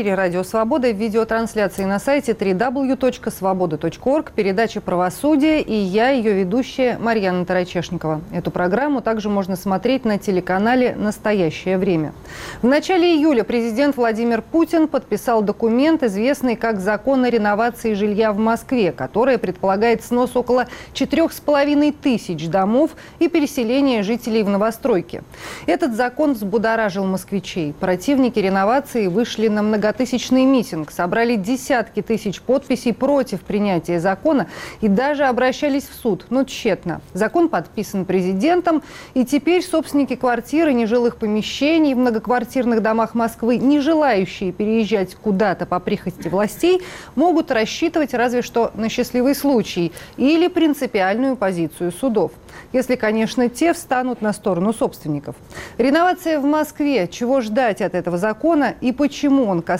эфире «Радио Свобода» в видеотрансляции на сайте www.svoboda.org, передача «Правосудие» и я, ее ведущая Марьяна Тарачешникова. Эту программу также можно смотреть на телеканале «Настоящее время». В начале июля президент Владимир Путин подписал документ, известный как «Закон о реновации жилья в Москве», который предполагает снос около 4,5 тысяч домов и переселение жителей в новостройки. Этот закон взбудоражил москвичей. Противники реновации вышли на многотысячный митинг, собрали десятки тысяч подписей против принятия закона и даже обращались в суд, но тщетно. Закон подписан президентом, и теперь собственники квартир и нежилых помещений в многоквартирных домах Москвы, не желающие переезжать куда-то по прихости властей, могут рассчитывать разве что на счастливый случай или принципиальную позицию судов. Если, конечно, те встанут на сторону собственников. Реновация в Москве. Чего ждать от этого закона и почему он касается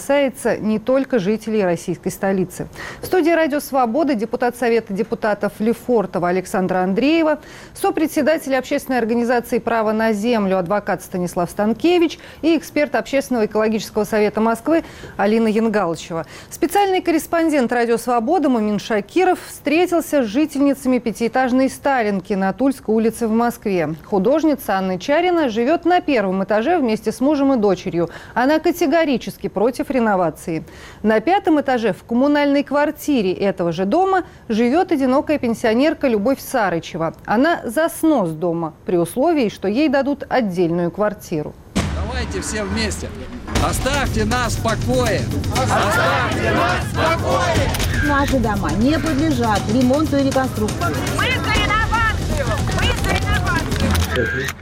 не только жителей российской столицы? В студии «Радио Свобода» депутат Совета депутатов Лефортова Александра Андреева, сопредседатель общественной организации «Право на землю» адвокат Станислав Станкевич и эксперт Общественного экологического совета Москвы Алина Янгалычева. Специальный корреспондент «Радио Свобода» Мумин Шакиров встретился с жительницами пятиэтажной Сталинки на Тульской улице в Москве. Художница Анна Чарина живет на первом этаже вместе с мужем и дочерью. Она категорически против реновации. На пятом этаже в коммунальной квартире этого же дома живет одинокая пенсионерка Любовь Сарычева. Она за снос дома при условии, что ей дадут отдельную квартиру. Давайте все вместе. Оставьте нас в покое. Оставьте нас в покое. Наши дома не подлежат ремонту и реконструкции. Мы за реновацию.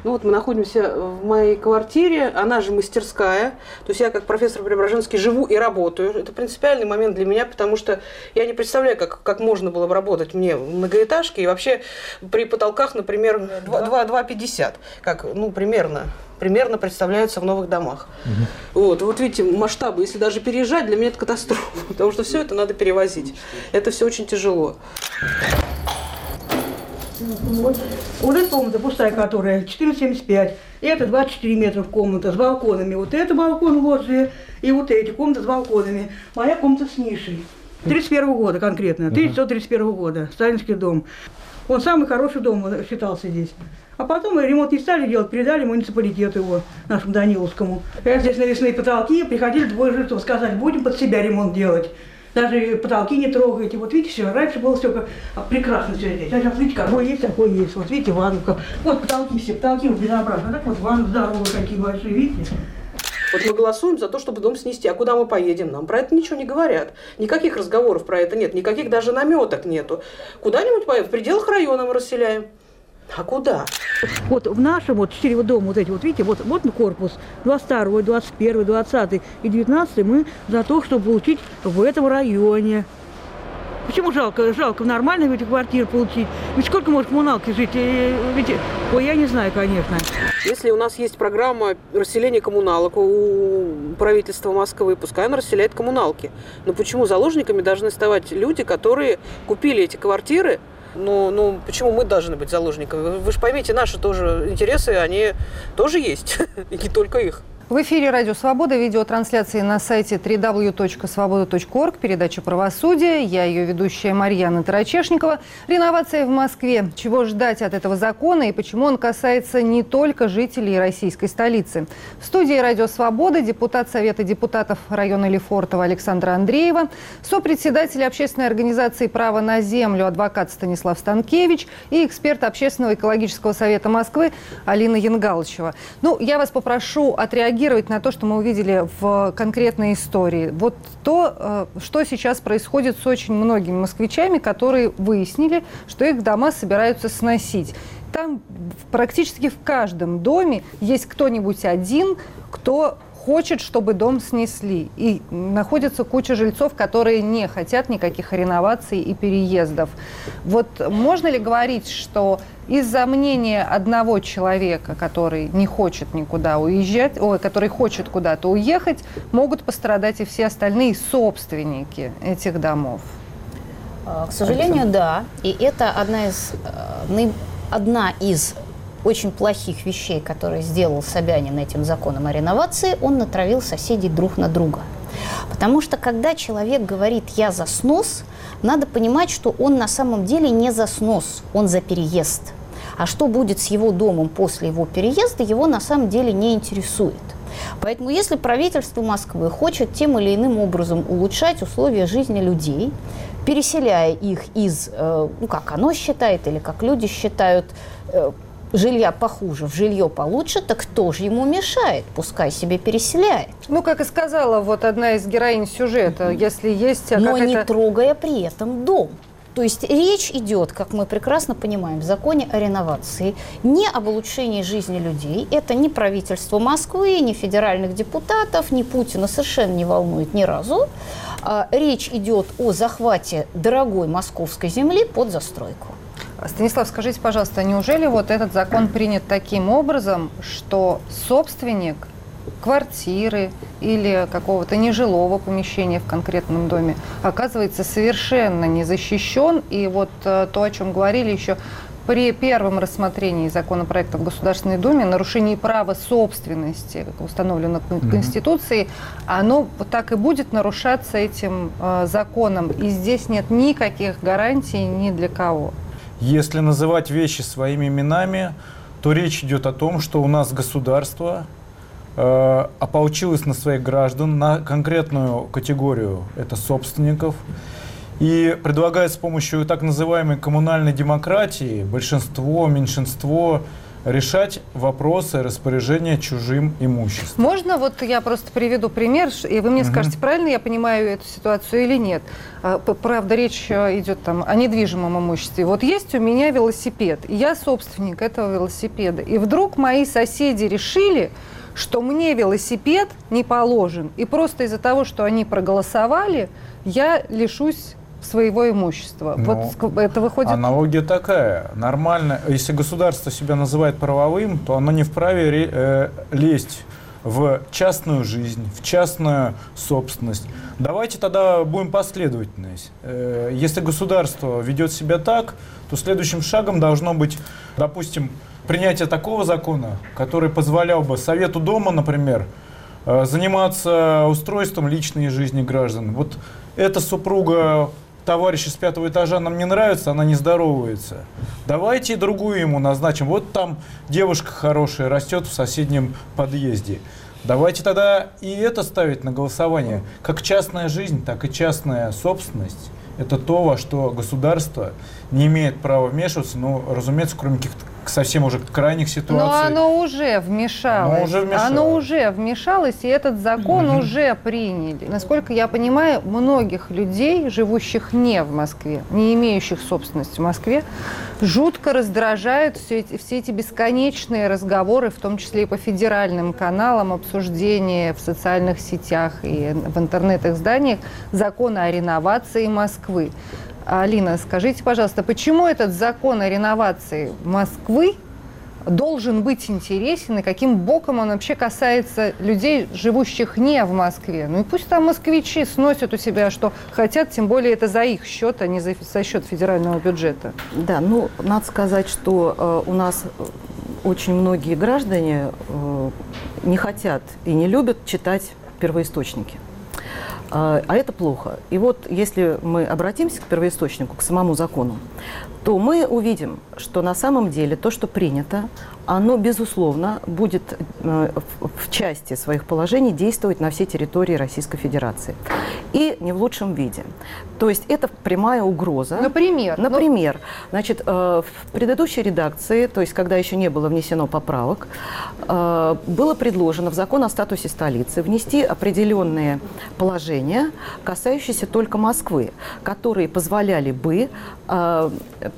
Ну вот мы находимся в моей квартире, она же мастерская. То есть я как профессор Преображенский живу и работаю. Это принципиальный момент для меня, потому что я не представляю, как, как можно было бы работать мне в многоэтажке. И вообще при потолках, например, 2 2,50. Как, ну, примерно примерно представляются в новых домах. Вот, вот видите, масштабы, если даже переезжать, для меня это катастрофа, потому что все это надо перевозить. Это все очень тяжело. Вот, вот эта комната пустая, которая 14,75. И это 24 метра комната с балконами. Вот это балкон лоджия и вот эти комнаты с балконами. Моя комната с нишей. 31 года конкретно, 1931 года, Сталинский дом. Он самый хороший дом считался здесь. А потом ремонт не стали делать, передали муниципалитету его, нашему Даниловскому. Я здесь навесные потолки, приходили двое жильцов сказать, будем под себя ремонт делать. Даже потолки не трогаете. Вот видите, все, раньше было все как а, прекрасно все здесь. А сейчас видите, какой есть, такой есть. Вот видите, ванну. Вот потолки все, потолки вот безобразно. Так вот ванны здоровые какие большие, видите? Вот мы голосуем за то, чтобы дом снести. А куда мы поедем? Нам про это ничего не говорят. Никаких разговоров про это нет, никаких даже наметок нету. Куда-нибудь поедем, в пределах района мы расселяем. А куда? Вот в нашем вот четыре дома, вот эти вот, видите, вот, вот корпус 22, 21, 20 и 19 мы за то, чтобы получить в этом районе. Почему жалко? Жалко в нормальной ведь квартире получить. Ведь сколько может коммуналки жить? И Ведь, ой, я не знаю, конечно. Если у нас есть программа расселения коммуналок у правительства Москвы, пускай она расселяет коммуналки. Но почему заложниками должны ставать люди, которые купили эти квартиры? Ну, ну, почему мы должны быть заложниками? Вы, вы же поймите, наши тоже интересы, они тоже есть, и не только их. В эфире «Радио Свобода», видеотрансляции на сайте www.svoboda.org, передача «Правосудие». Я ее ведущая Марьяна Тарачешникова. Реновация в Москве. Чего ждать от этого закона и почему он касается не только жителей российской столицы? В студии «Радио Свобода» депутат Совета депутатов района Лефортово Александра Андреева, сопредседатель общественной организации «Право на землю» адвокат Станислав Станкевич и эксперт Общественного экологического совета Москвы Алина Янгалычева. Ну, я вас попрошу отреагировать на то, что мы увидели в конкретной истории. Вот то, э, что сейчас происходит с очень многими москвичами, которые выяснили, что их дома собираются сносить. Там практически в каждом доме есть кто-нибудь один, кто хочет, чтобы дом снесли. И находится куча жильцов, которые не хотят никаких реноваций и переездов. Вот можно ли говорить, что из-за мнения одного человека, который не хочет никуда уезжать, ой, который хочет куда-то уехать, могут пострадать и все остальные собственники этих домов? А, К сожалению, да. И это одна из, э, одна из очень плохих вещей, которые сделал Собянин этим законом о реновации. Он натравил соседей друг на друга. Потому что когда человек говорит «я за снос», надо понимать, что он на самом деле не за снос, он за переезд. А что будет с его домом после его переезда, его на самом деле не интересует. Поэтому если правительство Москвы хочет тем или иным образом улучшать условия жизни людей, переселяя их из, э, ну как оно считает или как люди считают, э, жилья похуже в жилье получше, так кто же ему мешает? Пускай себе переселяет. Ну, как и сказала вот одна из героинь сюжета, если есть Но не трогая при этом дом. То есть речь идет, как мы прекрасно понимаем, в законе о реновации не об улучшении жизни людей. Это ни правительство Москвы, ни федеральных депутатов, ни Путина совершенно не волнует ни разу. А, Речь идет о захвате дорогой московской земли под застройку. Станислав, скажите, пожалуйста, неужели вот этот закон принят таким образом, что собственник квартиры или какого-то нежилого помещения в конкретном доме оказывается совершенно не защищен. И вот э, то, о чем говорили еще при первом рассмотрении законопроекта в Государственной Думе, нарушение права собственности, как установлено Кон- Конституцией, оно вот так и будет нарушаться этим э, законом. И здесь нет никаких гарантий ни для кого. Если называть вещи своими именами, то речь идет о том, что у нас государство э, ополчилось на своих граждан, на конкретную категорию, это собственников, и предлагает с помощью так называемой коммунальной демократии большинство, меньшинство решать вопросы распоряжения чужим имуществом. Можно вот я просто приведу пример, и вы мне скажете, правильно я понимаю эту ситуацию или нет. А, Правда, речь э, идет там о недвижимом имуществе. Вот есть у меня велосипед, и я собственник этого велосипеда. И вдруг мои соседи решили, что мне велосипед не положен. И просто из-за того, что они проголосовали, я лишусь своего имущества. Ну, вот это выходит... Аналогия такая. Нормально. Если государство себя называет правовым, то оно не вправе ре- э, лезть в частную жизнь, в частную собственность. Давайте тогда будем последовательны. Э, Если государство ведет себя так, то следующим шагом должно быть, допустим, принятие такого закона, который позволял бы Совету Дома, например, э, заниматься устройством личной жизни граждан. Вот эта супруга товарища с пятого этажа нам не нравится, она не здоровается. Давайте другую ему назначим. Вот там девушка хорошая растет в соседнем подъезде. Давайте тогда и это ставить на голосование. Как частная жизнь, так и частная собственность. Это то, во что государство не имеет права вмешиваться, ну, разумеется, кроме каких-то совсем уже крайних Но ситуаций. оно уже вмешалось. Оно уже вмешалось. Оно уже вмешалось, и этот закон уже приняли. Насколько я понимаю, многих людей, живущих не в Москве, не имеющих собственности в Москве, жутко раздражают все эти, все эти бесконечные разговоры, в том числе и по федеральным каналам, обсуждения в социальных сетях и в интернет-изданиях закона о реновации Москвы. Алина, скажите, пожалуйста, почему этот закон о реновации Москвы должен быть интересен и каким боком он вообще касается людей, живущих не в Москве? Ну и пусть там москвичи сносят у себя, что хотят, тем более это за их счет, а не за, за счет федерального бюджета. Да, ну, надо сказать, что э, у нас э, очень многие граждане э, не хотят и не любят читать первоисточники. А а это плохо. И вот если мы обратимся к первоисточнику, к самому закону, то мы увидим, что на самом деле то, что принято, оно, безусловно, будет э, в, части своих положений действовать на всей территории Российской Федерации. И не в лучшем виде. То есть это прямая угроза. Например? ну, Например, значит, э, в предыдущей редакции, то есть когда еще не было внесено поправок, э, было предложено в закон о статусе столицы внести определенные положения, касающиеся только Москвы, которые позволяли бы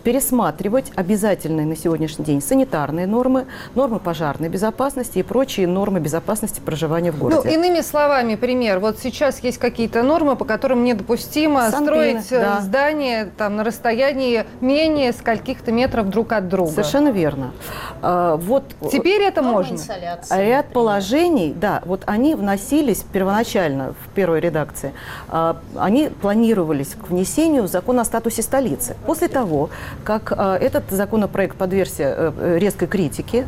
пересматривать обязательные на сегодняшний день санитарные нормы, нормы пожарной безопасности и прочие нормы безопасности проживания в Ну, городе. иными словами, пример. Вот сейчас есть какие-то нормы, по которым недопустимо Санпины, строить э, да. здание там, на расстоянии менее скольких-то метров друг от друга. Совершенно верно. Э, вот Теперь это Норма можно. инсоляции, А Ряд например. положений, да, вот они вносились первоначально в первой редакции, а, они планировались к внесению в закон о статусе столицы. После того, как э, этот законопроект подвергся э, резкой критике.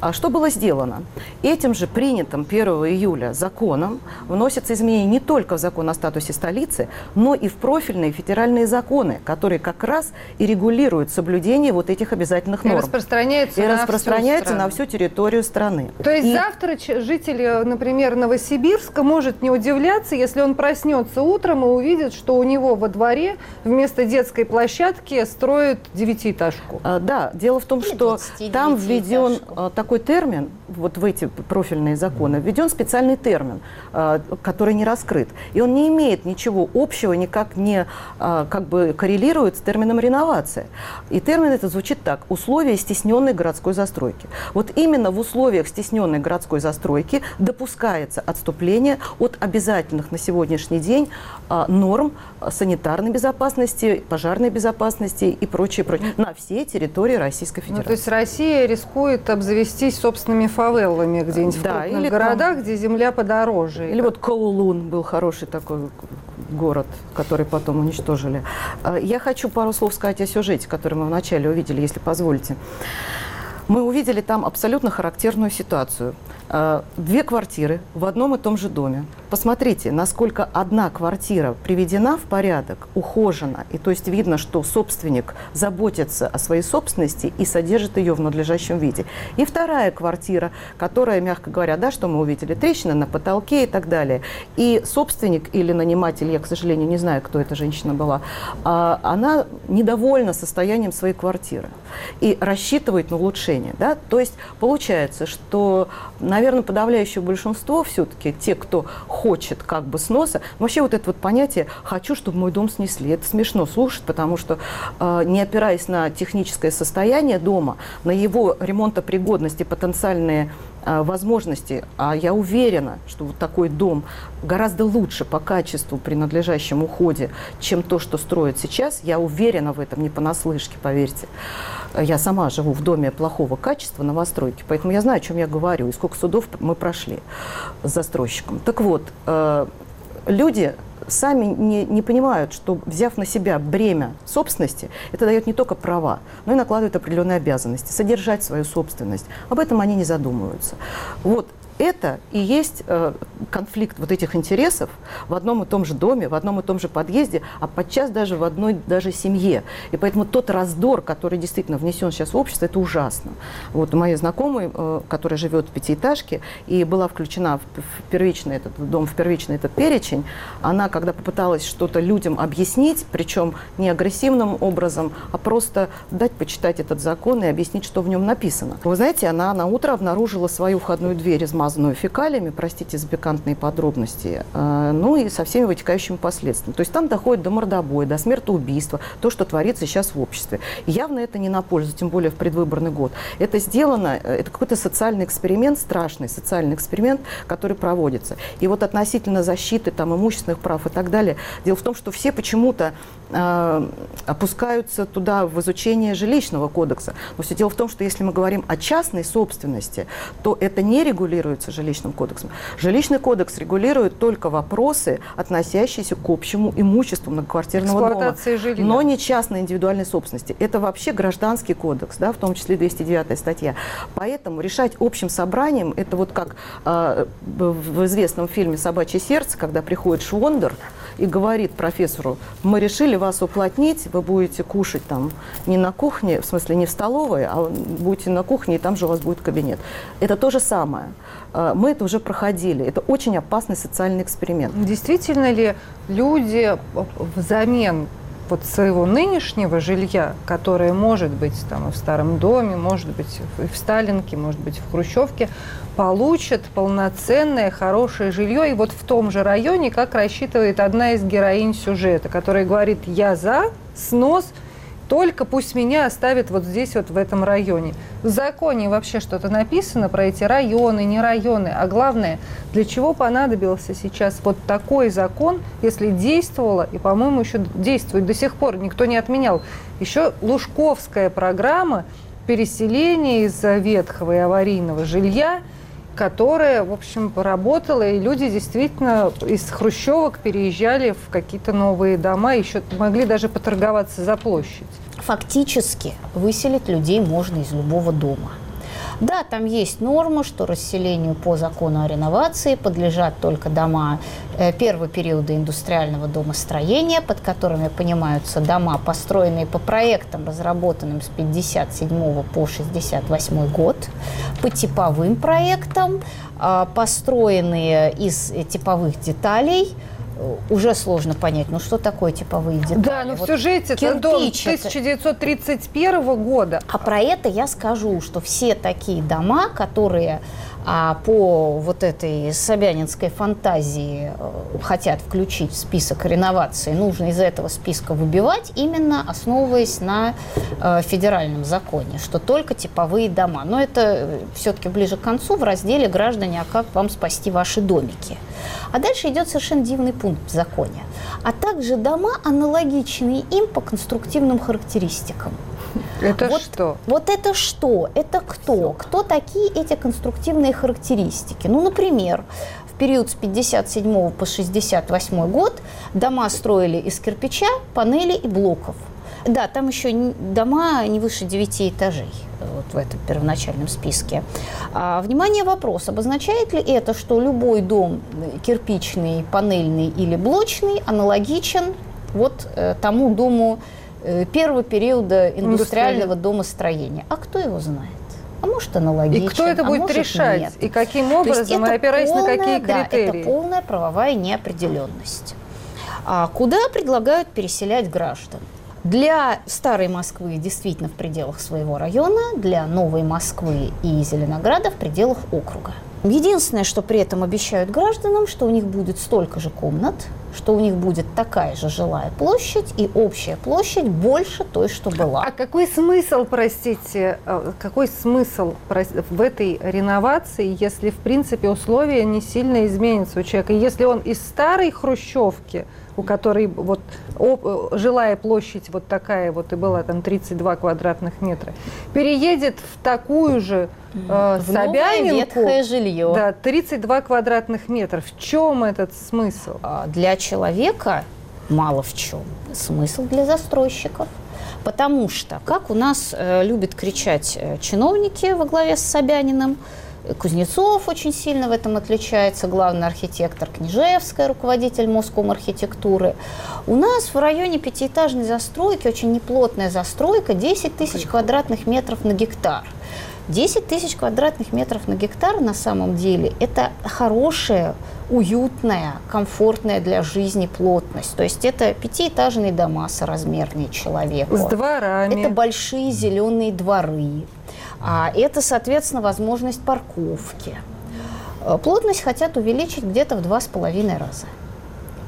А что было сделано? Этим же принятым 1 июля законом вносятся изменения не только в закон о статусе столицы, но и в профильные федеральные законы, которые как раз и регулируют соблюдение вот этих обязательных И норм. распространяется И на всю распространяется страну. на всю территорию страны. То есть И- завтра житель, например, Новосибирска может не удивляться, если он проснется утром и увидит, что у него во дворе вместо детской площадки строят девятиэтажку. А, Да, дело в том, Или что 29 там введен а, такой термин, вот в эти профильные законы, введен специальный термин, а, который не раскрыт. И он не имеет ничего общего, никак не а, как бы коррелирует с термином реновация. И термин это звучит так. Условия стесненной городской застройки. Вот именно в условиях стесненной городской застройки допускается отступление от обязательных на сегодняшний день а, норм санитарной безопасности, пожарной безопасности и прочее, прочее на всей территории Российской Ну, Федерации. то есть Россия рискует обзавестись собственными фавелами где-нибудь в Да, крупных или там- городах, где земля подороже. Или вот Коулун был хороший такой город, который потом уничтожили. А, Я хочу пару слов сказать о сюжете, который мы вначале увидели, если позволите. Мы увидели там абсолютно характерную ситуацию. А, Две квартиры в одном и том же доме. Посмотрите, насколько одна квартира приведена в порядок, ухожена, и то есть видно, что собственник заботится о своей собственности и содержит ее в надлежащем виде. И вторая квартира, которая, мягко говоря, да, что мы увидели, трещина на потолке и так далее. И собственник или наниматель, я, к сожалению, не знаю, кто эта женщина была, а, она недовольна состоянием своей квартиры и рассчитывает на улучшение. Да? То есть получается, что, наверное, подавляющее большинство все-таки, те, кто хочет как бы сноса, вообще вот это вот понятие «хочу, чтобы мой дом снесли», это смешно слушать, потому что э, не опираясь на техническое состояние дома, на его ремонтопригодность и потенциальные возможности, а я уверена, что вот такой дом гораздо лучше по качеству при надлежащем уходе, чем то, что строят сейчас, я уверена в этом, не понаслышке, поверьте. Я сама живу в доме плохого качества, новостройки, поэтому я знаю, о чем я говорю, и сколько судов мы прошли с застройщиком. Так вот, э, люди сами не, не понимают, что взяв на себя бремя собственности, это дает не только права, но и накладывает определенные обязанности, содержать свою собственность. Об этом они не задумываются. Вот это и есть э, конфликт вот этих интересов в одном и том же доме, в одном и том же подъезде, а подчас даже в одной даже семье. И поэтому тот раздор, который действительно внесен сейчас в общество, это ужасно. Вот у моей знакомой, э, которая живет в пятиэтажке и была включена в, первичный этот дом, в первичный этот перечень, она, когда попыталась что-то людям объяснить, причем не агрессивным образом, а просто дать почитать этот закон и объяснить, что в нем написано. Вы знаете, она на утро обнаружила свою входную дверь измазанную фекалиями, простите за пикантные подробности, э, ну и со всеми вытекающими последствиями. То есть там доходит до мордобоя, до смертоубийства, то, что творится сейчас в обществе. Явно это не на пользу, тем более в предвыборный год. Это сделано, э, это какой-то социальный эксперимент, страшный социальный эксперимент, который проводится. И вот относительно защиты там, имущественных прав и так далее, дело в том, что все почему-то э, опускаются туда в изучение жилищного кодекса. Но все дело в том, что если мы говорим о частной собственности, то это не регулируется жилищным кодексом. Жилищный кодекс регулирует только вопросы, относящиеся к общему имуществу многоквартирного дома, жилья. но не частной индивидуальной собственности. Это вообще гражданский кодекс, да, в том числе 209 статья. Поэтому решать общим собранием, это вот как э, в известном фильме «Собачье сердце», когда приходит Швондер и говорит профессору, мы решили вас уплотнить, вы будете кушать там не на кухне, в смысле не в столовой, а будете на кухне, и там же у вас будет кабинет. Это то же самое. Э, Мы это уже проходили. Это очень опасный социальный эксперимент. Действительно ли люди взамен вот своего нынешнего жилья, которое может быть там и в старом доме, может быть и в Сталинке, может быть в Хрущевке, получат полноценное хорошее жилье и вот в том же районе, как рассчитывает одна из героинь сюжета, которая говорит «я за снос», только пусть меня оставят вот здесь, вот в этом районе. В законе вообще что-то написано про эти районы, не районы. А главное, для чего понадобился сейчас вот такой закон, если действовало, и, по-моему, еще действует до сих пор, никто не отменял, еще Лужковская программа переселения из ветхого и аварийного жилья, которая, в общем, работала, и люди действительно из хрущевок переезжали в какие-то новые дома, еще могли даже поторговаться за площадь. фактически выселить людей можно из любого дома. Да, там есть норма, что расселению по закону о реновации подлежат только дома э, первого периода индустриального домостроения, под которыми понимаются дома, построенные по проектам, разработанным с 57 по 68 год, по типовым проектам, э, построенные из типовых деталей – уже сложно понять, ну что такое типовые детали. Да, но Вот в сюжете это дом кирпич это- 1931 года. А про это я скажу, что все такие дома, которые а, по вот этой собянинской фантазии э, хотят включить в список реновации, нужно из этого списка выбивать, именно основываясь на э, федеральном законе, что только типовые дома. Но это все-таки ближе к концу в разделе «Граждане, а как вам спасти ваши домики?». А дальше идет совершенно дивный пункт в законе. А также дома, аналогичные им по конструктивным характеристикам. Это Вот- что? Вот это что? Это кто? Кто такие эти конструктивные характеристики? Ну, например, в период с 57 по 68 год дома строили из кирпича, панелей и блоков. Да, там еще дома не выше 9 этажей э, вот в этом первоначальном списке. А, внимание, вопрос. Обозначает ли это, что любой дом э, кирпичный, панельный или блочный аналогичен вот э, тому дому первого периода индустриального домостроения? А кто его знает? А может аналогичен, И кто это а будет может, решать? нет. И каким образом? И опираясь на полная, какие да, критерии? это полная правовая неопределенность. А куда предлагают переселять граждан? Для старой Москвы действительно в пределах своего района, для новой Москвы и Зеленограда в пределах округа. Единственное, что при этом обещают гражданам, что у них будет столько же комнат, что у них будет такая же жилая площадь и общая площадь больше той, что была. А какой смысл, простите, э, какой смысл в этой реновации, если, в принципе, условия не сильно изменятся у человека? Если он из старой хрущевки, у которой вот о- э, жилая площадь вот такая вот и была, там 32 квадратных метра, переедет в такую же э, В Собянинку, ветхое жилье. да, 32 квадратных метра. В чем этот смысл? А Для человека мало в чем. Смысл для застройщиков. Потому что, как у нас э, любят кричать э, чиновники во главе с Собяниным, Кузнецов очень сильно в этом отличается, главный архитектор Княжевская, руководитель Моском архитектуры. У нас в районе пятиэтажной застройки, очень неплотная застройка, 10 тысяч квадратных метров на гектар. 10 тысяч квадратных метров на гектар на самом деле это хорошая, уютная, комфортная для жизни плотность. То есть это пятиэтажные дома соразмерные человеку. С дворами. Это большие зеленые дворы. А это, соответственно, возможность парковки. Э, Плотность хотят увеличить где-то в два с половиной раза.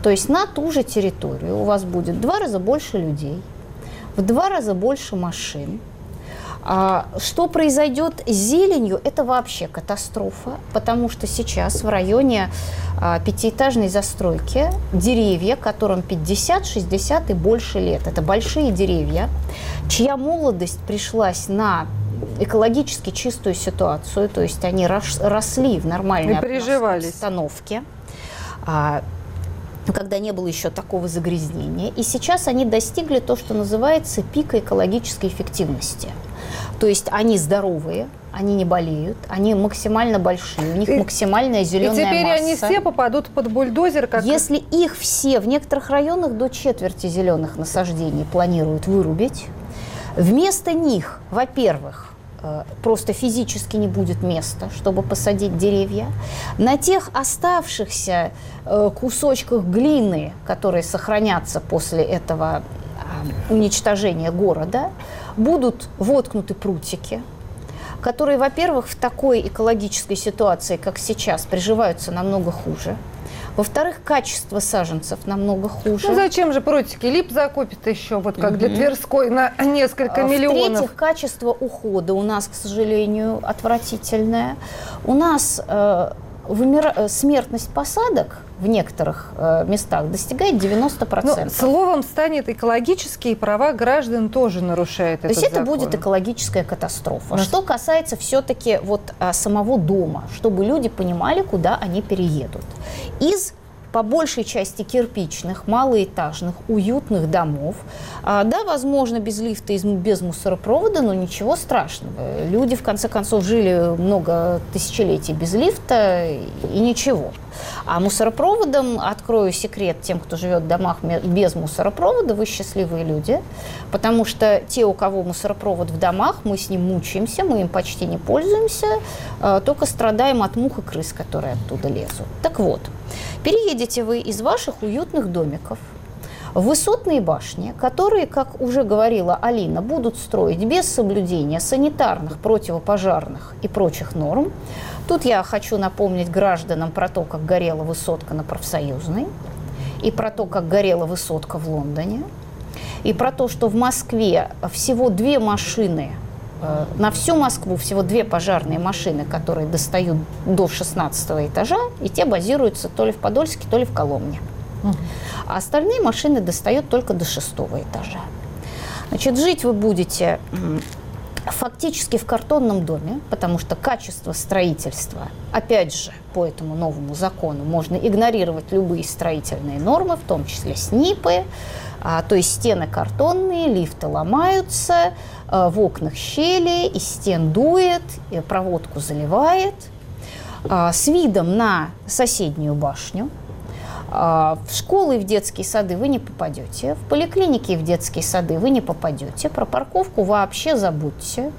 То есть на ту же территорию у вас будет в два раза больше людей, в два раза больше машин. А что произойдет с зеленью, это вообще катастрофа, потому что сейчас в районе а, пятиэтажной застройки деревья, которым 50, 60 и больше лет, это большие деревья, чья молодость пришлась на экологически чистую ситуацию, то есть они рос- росли в нормальной И обстановке. А, когда не было еще такого загрязнения. И сейчас они достигли то, что называется пика экологической эффективности. То есть они здоровые, они не болеют, они максимально большие, у них И- максимальная И зеленая теперь масса. они все попадут под бульдозер, как Если их все в некоторых районах до четверти зеленых насаждений планируют вырубить, вместо них, во-первых, э, просто физически не будет места, чтобы посадить деревья. На тех оставшихся э, кусочках глины, которые сохранятся после этого а, уничтожения города, будут воткнуты прутики, которые, во-первых, в такой экологической ситуации, как сейчас, приживаются намного хуже. Во-вторых, качество саженцев намного хуже. Ну зачем же протики? Лип закупит еще, вот как для Тверской, на несколько А, миллионов. В-третьих, качество ухода у нас, к сожалению, отвратительное. У нас э, вымира- э, смертность посадок в некоторых э, местах достигает 90%. Ну, словом станет экологические права граждан тоже нарушает То этот есть это закон. будет экологическая катастрофа. Нас- Что касается все-таки вот а, самого дома, чтобы люди понимали, куда они переедут. Из по большей части кирпичных, малоэтажных, уютных домов. А, да, возможно, без лифта и без мусоропровода, но ничего страшного. Люди, в конце концов, жили много тысячелетий без лифта и ничего. А мусоропроводом, открою секрет тем, кто живет в домах без мусоропровода, вы счастливые люди, потому что те, у кого мусоропровод в домах, мы с ним мучаемся, мы им почти не пользуемся, а, только страдаем от мух и крыс, которые оттуда лезут. Так вот, переедете вы из ваших уютных домиков в высотные башни, которые, как уже говорила Алина, будут строить без соблюдения санитарных, противопожарных и прочих норм. Тут я хочу напомнить гражданам про то, как горела высотка на профсоюзной, и про то, как горела высотка в Лондоне, и про то, что в Москве всего две машины на всю Москву всего две пожарные машины, которые достают до 16 этажа, и те базируются то ли в Подольске, то ли в Коломне. А остальные машины достают только до шестого этажа. Значит, жить вы будете фактически в картонном доме, потому что качество строительства, опять же, по этому новому закону, можно игнорировать любые строительные нормы, в том числе СНИПы, а, то есть стены картонные, лифты ломаются, в окнах щели, из стен дует, проводку заливает, а, с видом на соседнюю башню. А, в школы и в детские сады вы не попадете, в поликлиники и в детские сады вы не попадете, про парковку вообще забудьте.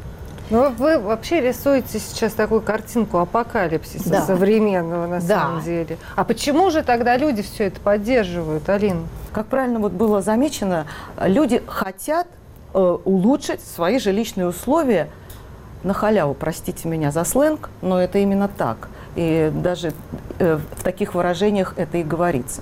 Ну, вы вообще рисуете сейчас такую картинку апокалипсиса да. современного на да. самом деле. А почему же тогда люди все это поддерживают, Алина? Как правильно вот было замечено, люди хотят э, улучшить свои жилищные условия на халяву, простите меня за сленг, но это именно так. И даже э, в таких выражениях это и говорится.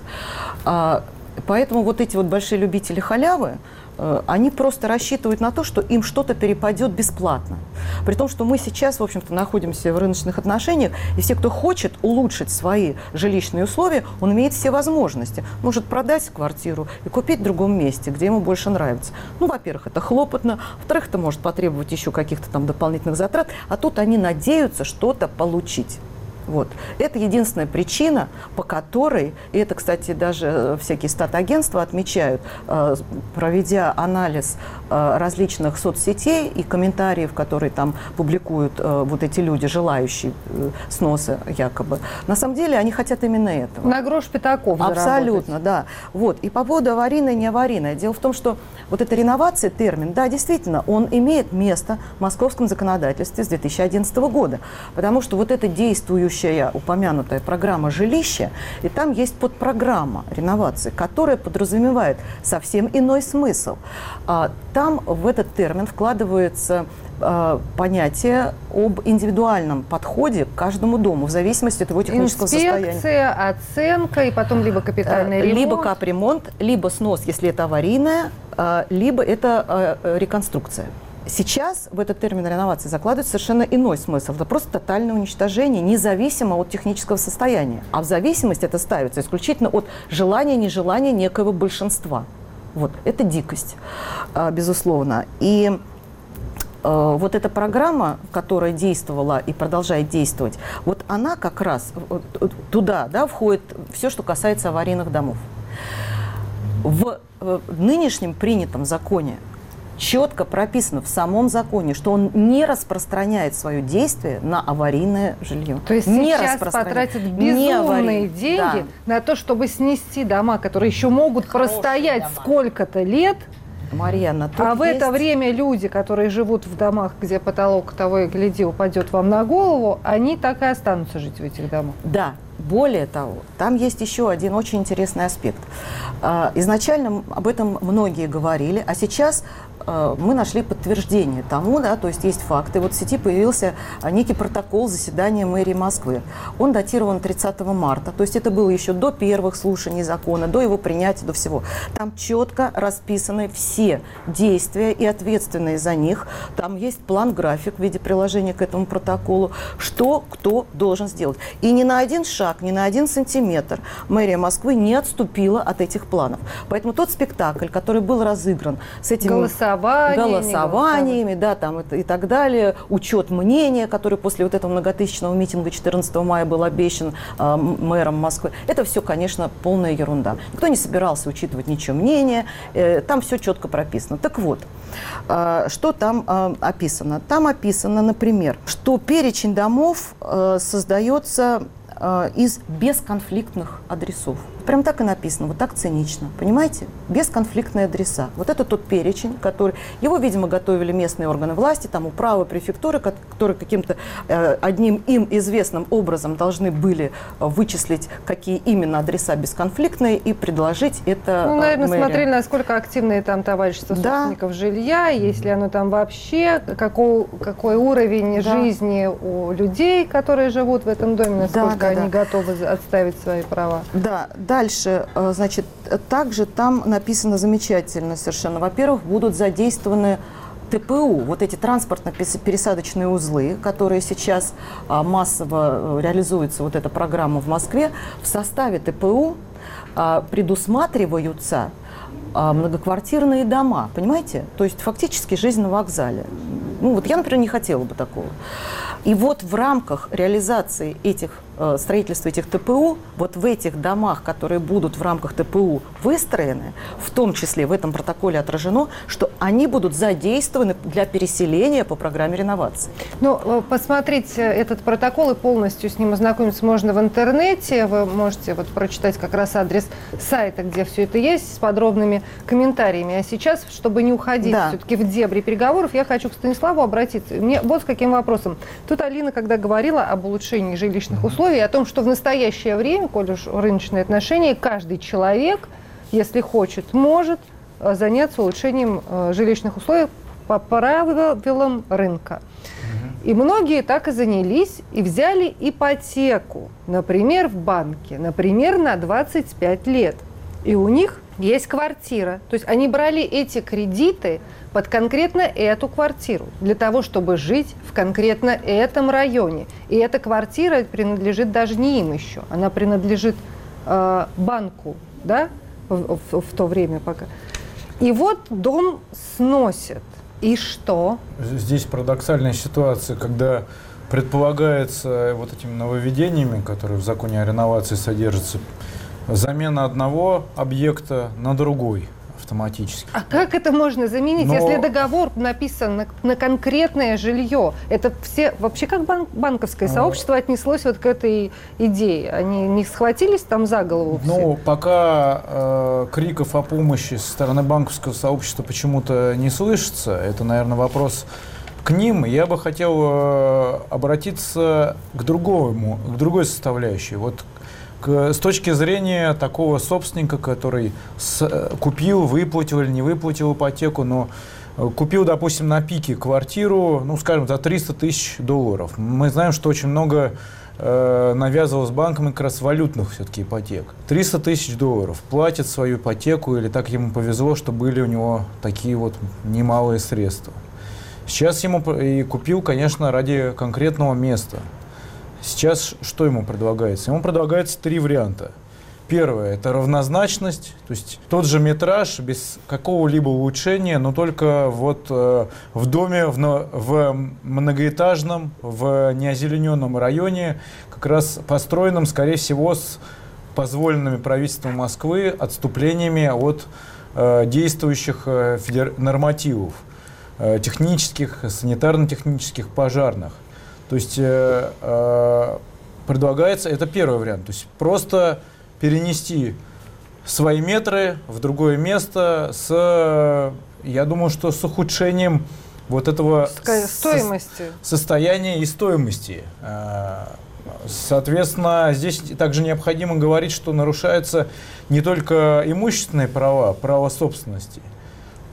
А, поэтому вот эти вот большие любители халявы, они просто рассчитывают на то, что им что-то перепадет бесплатно. При том, что мы сейчас, в общем-то, находимся в рыночных отношениях, и все, кто хочет улучшить свои жилищные условия, он имеет все возможности. Может продать квартиру и купить в другом месте, где ему больше нравится. Ну, во-первых, это хлопотно, во-вторых, это может потребовать еще каких-то там дополнительных затрат, а тут они надеются что-то получить. Вот. Это единственная причина, по которой, и это, кстати, даже э, всякие стат-агентства отмечают, э, проведя анализ э, различных соцсетей и комментариев, которые там публикуют вот эти люди, желающие сноса якобы, на самом деле они хотят именно этого. На грош пятаков Абсолютно, да. Вот. И по поводу аварийной, не аварийной. Дело в том, что вот эта реновация, термин, да, действительно, он имеет место в московском законодательстве с 2011 года, потому что вот это действующее предыдущая упомянутая программа жилища, и там есть подпрограмма реновации, которая подразумевает совсем иной смысл. А, там в этот термин вкладывается а, понятие об индивидуальном подходе к каждому дому в зависимости от его технического Инспекция, состояния. оценка и потом либо капитальный ремонт. Либо капремонт, либо снос, если это аварийная, а, либо это реконструкция. Сейчас в этот термин реновации закладывается совершенно иной смысл. Это просто тотальное уничтожение, независимо от технического состояния. А в зависимость это ставится исключительно от желания, нежелания некого большинства. Вот, это дикость, а, безусловно. И а, вот эта программа, которая действовала и продолжает действовать, вот она как раз туда да, входит все, что касается аварийных домов. В нынешнем принятом законе четко прописано в самом законе, что он не распространяет свое действие на аварийное жилье. То есть не сейчас потратят безумные деньги да. на то, чтобы снести дома, которые еще могут Хорошие простоять дома. сколько-то лет. Марьяна, а в есть... это время люди, которые живут в домах, где потолок того и гляди упадет вам на голову, они так и останутся жить в этих домах. Да, более того, там есть еще один очень интересный аспект. А, изначально об этом многие говорили, а сейчас мы нашли подтверждение тому, да, то есть есть факты. Вот в сети появился э, некий протокол заседания мэрии Москвы. Он датирован 30 марта, то есть это было еще до первых слушаний закона, до его принятия, до всего. Там четко расписаны все действия и ответственные за них. Там есть план-график в виде приложения к этому протоколу, что кто должен сделать. И ни на один шаг, ни на один сантиметр мэрия Москвы не отступила от этих планов. Поэтому тот спектакль, который был разыгран с этим... Голосование голосованиями. голосованиями, да, там и, так далее, учет мнения, который после вот этого многотысячного митинга 14 мая был обещан э, мэром Москвы. Это все, конечно, полная ерунда. Никто не собирался учитывать ничего мнения, э, там все четко прописано. Так вот, э, что там э, описано? Там описано, например, что перечень домов э, создается из бесконфликтных адресов. Прям так и написано, вот так цинично, понимаете? Бесконфликтные адреса. Вот это тот перечень, который... Его, видимо, готовили местные органы власти, там управы, префектуры, ко- которые каким-то э, одним им известным образом должны были э, вычислить, какие именно адреса бесконфликтные и предложить это Ну, э, наверное, мэрии. смотрели, насколько активные там товарищество Да. собственников жилья, есть ли оно там вообще, какой, какой уровень Да. жизни у людей, которые живут в этом доме, насколько да, они да. готовы отставить свои права. Да, дальше, э, значит, также там написано замечательно совершенно. Во-первых, будут задействованы ТПУ, вот эти транспортно-пересадочные узлы, которые сейчас а, массово э, реализуется вот эта программа в Москве, в составе ТПУ а, предусматриваются а, многоквартирные дома, понимаете? То есть фактически жизнь на вокзале. Ну вот я, например, не хотела бы такого. И вот в рамках реализации этих э, строительства этих ТПУ, вот в этих домах, которые будут в рамках ТПУ выстроены, в том числе в этом протоколе отражено, что они будут задействованы для переселения по программе реновации. Ну, э, посмотреть э, этот протокол и полностью с ним ознакомиться можно в интернете. Вы можете вот прочитать как раз адрес сайта, где все это есть, с подробными комментариями. А сейчас, чтобы не уходить Да. все-таки в дебри переговоров, я хочу к Станиславу обратиться. Мне вот с каким вопросом. Тут Алина, когда говорила об улучшении жилищных условий, о том, что в настоящее время, коль уж рыночные отношения, каждый человек, если хочет, может э, заняться улучшением э, жилищных условий по правилам рынка. И многие так и занялись и взяли ипотеку, например, в банке, например, на 25 лет. И у них есть квартира. То есть они брали эти кредиты под конкретно эту квартиру, для того, чтобы жить в конкретно этом районе. И эта квартира принадлежит даже не им еще, она принадлежит э, банку, да, в, в- в то время пока. И вот дом сносят. И что? Здесь парадоксальная ситуация, когда предполагается вот этими нововведениями, которые в законе о реновации содержатся, замена одного объекта на другой автоматически. А как это можно заменить, Но- если договор написан на, на конкретное жилье? Это все вообще как бан- банковское Ну. сообщество отнеслось вот к этой идее? Они не схватились там за голову? все? Ну, пока э, криков о помощи со стороны банковского сообщества почему-то не слышится, это, наверное, вопрос к ним. Я бы хотел э, обратиться к другому, к другой составляющей. Вот с точки зрения такого собственника, который с- э, купил, выплатил или не выплатил ипотеку, но э, купил, допустим, на пике квартиру, ну, скажем, за 300 тысяч долларов. Мы знаем, что очень много э, навязывалось банкам как раз валютных все-таки ипотек. 300 тысяч долларов платит свою ипотеку, или так ему повезло, что были у него такие вот немалые средства. Сейчас ему и купил, конечно, ради конкретного места. Сейчас что ему предлагается? Ему предлагается три варианта. Первое – это равнозначность, то есть тот же метраж без какого-либо улучшения, но только вот э, в доме, в, в многоэтажном, в неозелененном районе, как раз построенном, скорее всего, с позволенными правительством Москвы отступлениями от э, действующих э, нормативов э, технических, санитарно-технических, пожарных. То есть э, э, предлагается, это первый вариант, то есть просто перенести свои метры в другое место с, я думаю, что с ухудшением вот этого Ска- со- Стоимости. состояния и стоимости. Э, Соответственно, здесь также необходимо говорить, что нарушаются не только имущественные права, право собственности,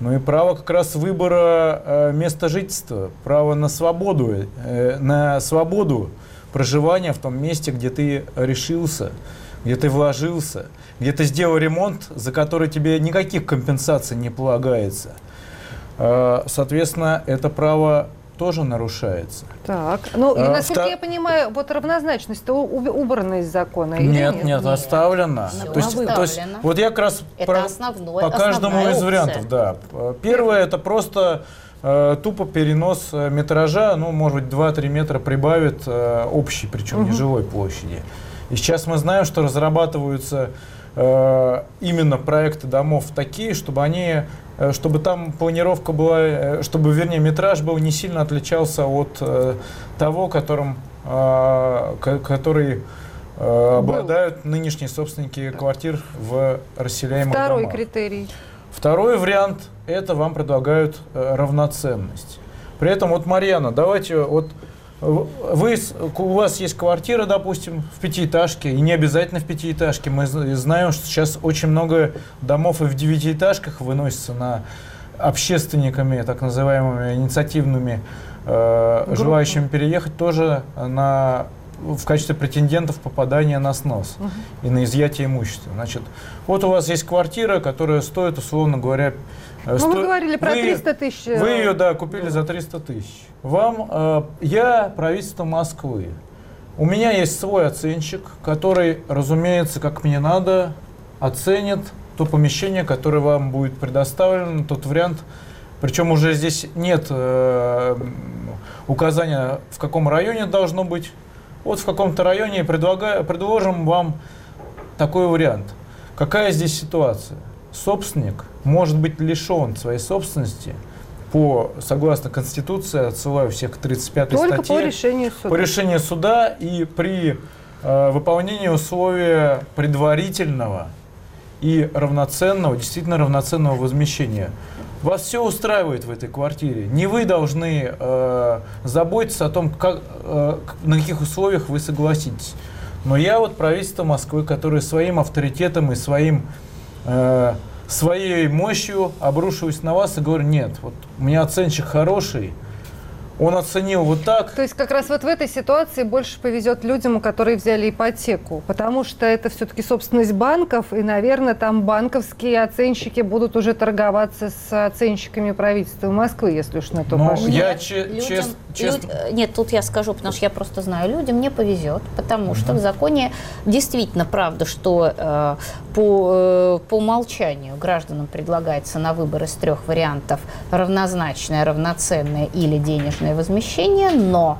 но и право как раз выбора э, места жительства, право на свободу, э, на свободу проживания в том месте, где ты решился, где ты вложился, где ты сделал ремонт, за который тебе никаких компенсаций не полагается. Э, Соответственно, это право тоже нарушается. Так, ну, и, А, насколько вто- я понимаю, вот равнозначность-то убрана из закона или Нет, нет? нет, оставлено. Всё то, есть, то есть, вот я как раз Это основной- по каждому основная из опция. вариантов, да. Первое это просто э, тупо перенос э, метража, ну, может быть, 2-3 метра прибавит э, общей, причем не жилой площади. И сейчас мы знаем, что разрабатываются э, именно проекты домов такие, чтобы они, чтобы там планировка была, э, чтобы, вернее, метраж был не сильно отличался от э, того, которым, э, ко- который э, обладают нынешние собственники квартир в расселяемых Второй домах. критерий. Второй вариант – это вам предлагают э, равноценность. При этом, вот, Марьяна, давайте, вот вы, у вас есть квартира, допустим, в пятиэтажке, и не обязательно в пятиэтажке. Мы знаем, что сейчас очень много домов и в девятиэтажках выносится на общественниками, так называемыми инициативными, э, желающими переехать, тоже на, в качестве претендентов попадания на снос и на изъятие имущества. Значит, вот у вас есть квартира, которая стоит, условно говоря, Ну, сто- вы говорили про вы- 300 тысяч. э, Вы ее, да, купили за 300 тысяч. Вам, э, я правительство Москвы. У меня есть свой оценщик, который, разумеется, как мне надо, оценит то помещение, которое вам будет предоставлено, тот вариант. Причем уже здесь нет э, указания, в каком районе должно быть. Вот в каком-то районе предлагаю, предложим вам такой вариант. Какая здесь ситуация? Собственник может быть лишен своей собственности по, согласно Конституции, отсылаю всех к 35 Только статье, по решению суда. по решению суда и при э, выполнении условия предварительного и равноценного, действительно равноценного возмещения. Вас все устраивает в этой квартире. Не вы должны э, заботиться о том, как, э, на каких условиях вы согласитесь. Но я вот правительство Москвы, которое своим авторитетом и своим, э, своей мощью обрушиваюсь на вас и говорю, нет, вот у меня оценщик хороший, он оценил вот так, То есть как раз вот в этой ситуации больше повезет людям, у которых взяли ипотеку, потому что это все-таки собственность банков, и, наверное, там банковские оценщики будут уже торговаться с оценщиками правительства Москвы, если уж на то Ну, пошло. я че- людям- чест- честно- люд- э, Нет, тут я скажу, потому что я просто знаю, людям не повезет, потому что в законе действительно правда, что э, по, э, по умолчанию гражданам предлагается на выбор из трех вариантов равнозначное, равноценное или денежное возмещение, но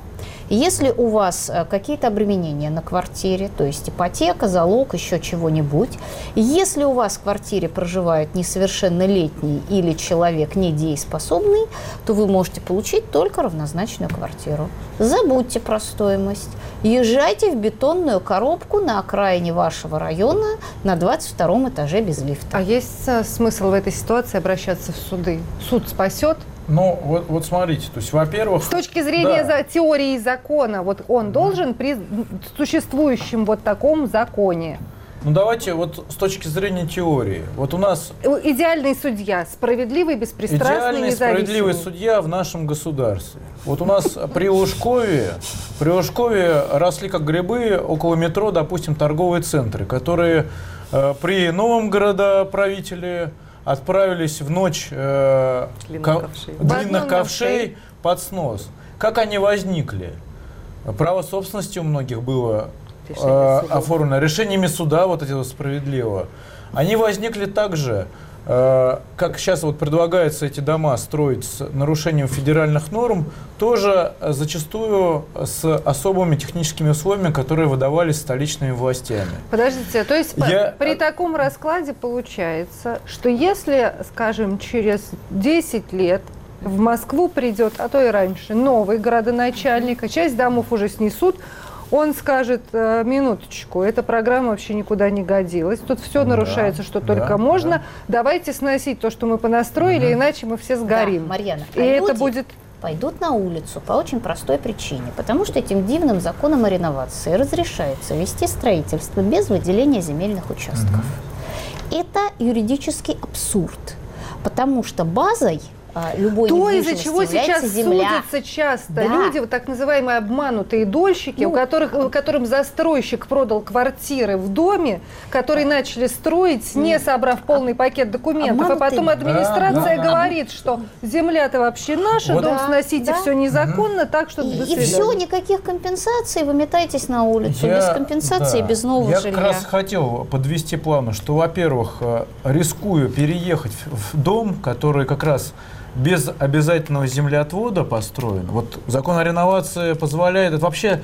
если у вас э, какие-то обременения на квартире, то есть ипотека, залог, еще чего-нибудь, если у вас в квартире проживает несовершеннолетний или человек недееспособный, то вы можете получить только равнозначную квартиру. Забудьте про стоимость. Езжайте в бетонную коробку на окраине вашего района на 22 этаже без лифта. А есть э, смысл в этой ситуации обращаться в суды? Суд спасет? Ну, вот, вот смотрите, то есть, во-первых... С точки зрения Да. за теории закона, вот он должен при существующем вот таком законе. Ну, давайте вот с точки зрения теории. Вот у нас Идеальный судья, справедливый, беспристрастный, идеальный справедливый судья в нашем государстве. Вот у нас при Лужкове, при Лужкове росли как грибы около метро, допустим, торговые центры, которые э, при новом градоправителе отправились в ночь э, Длинных ко- ковшей. Длинных ковшей под снос. Как они возникли? Право собственности у многих было Решение э, оформлено решениями суда, вот этого справедливого. Они возникли также, как сейчас вот предлагается эти дома строить с нарушением федеральных норм, тоже э, зачастую с особыми техническими условиями, которые выдавались столичными властями. Подождите, то есть Я- при таком раскладе получается, что если, скажем, через 10 лет в Москву придет, а то и раньше, новый градоначальник, а часть домов уже снесут, он скажет, «Э, минуточку, эта программа вообще никуда не годилась, тут все Да, нарушается, что да, только можно, да. давайте сносить то, что мы понастроили, иначе мы все сгорим. Да, Марьяна, И а это люди будет пойдут на улицу по очень простой причине. Потому что этим дивным законом о реновации разрешается вести строительство без выделения земельных участков. Это юридический абсурд. Потому что базой любой То, из-за чего сейчас земля. судятся часто Да. люди, вот так называемые обманутые дольщики, у Ну. которых, у которым застройщик продал квартиры в доме, которые начали строить, не собрав полный пакет документов, а Обманутые. потом администрация Да, да. говорит, что земля-то вообще наша, Вот. дом Да, сносите, да. все незаконно, так что И, свидания. все, никаких компенсаций, вы метаетесь на улицу. без компенсации, да, без нового я жилья. как раз хотел подвести плану, что, во-первых, э, рискую переехать в дом, который как раз без обязательного землеотвода построен. Вот закон о реновации позволяет, это вообще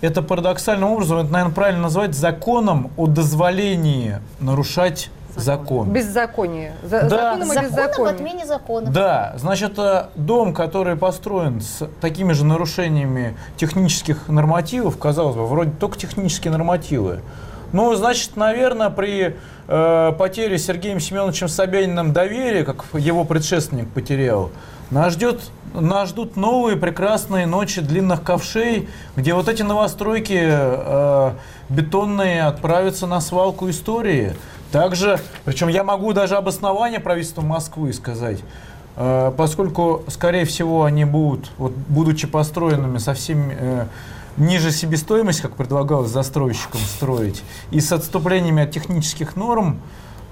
это парадоксальным образом, это, наверное, правильно назвать законом о дозволении нарушать закон. Беззаконие. За, Да. Законом о Закон беззаконии. отмене закона. Да, значит, э, дом, который построен с такими же нарушениями технических нормативов, казалось бы, вроде только технические нормативы. Ну, значит, наверное, при э, потере Сергеем Семеновичем Собяниным доверия, как его предшественник потерял, нас, ждет, нас ждут новые прекрасные ночи длинных ковшей, где вот эти новостройки э, бетонные отправятся на свалку истории. Также, причем я могу даже обоснование правительства Москвы сказать. Э, Поскольку, скорее всего, они будут, вот, будучи построенными совсем э, ниже себестоимости, как предлагалось застройщикам строить, и с отступлениями от технических норм,